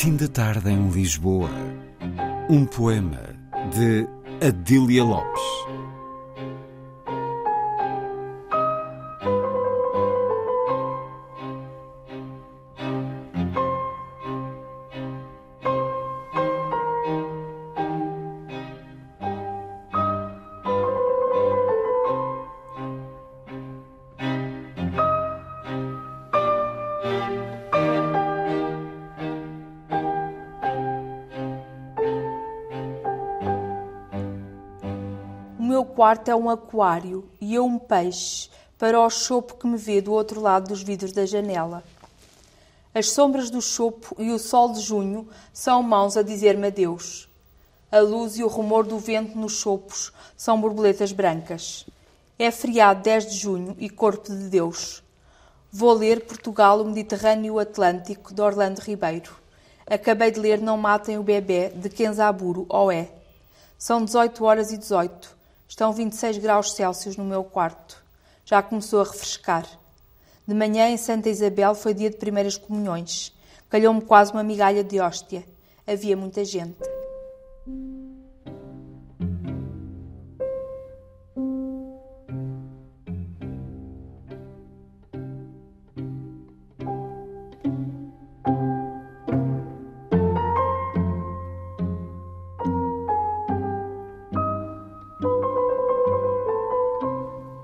Fim de tarde em Lisboa. Um poema de Adília Lopes. Meu quarto é um aquário e eu um peixe para o chopo que me vê do outro lado dos vidros da janela. As sombras do chopo e o sol de junho são mãos a dizer-me adeus. A luz e o rumor do vento nos chopos são borboletas brancas. É feriado 10 de junho e corpo de Deus. Vou ler Portugal, o Mediterrâneo e o Atlântico, de Orlando Ribeiro. Acabei de ler Não Matem o Bebê, de Kenzaburo, Oé. São 18 horas e 18. Estão 26 graus Celsius no meu quarto. Já começou a refrescar. De manhã, em Santa Isabel, foi dia de primeiras comunhões. Calhou-me quase uma migalha de hóstia. Havia muita gente.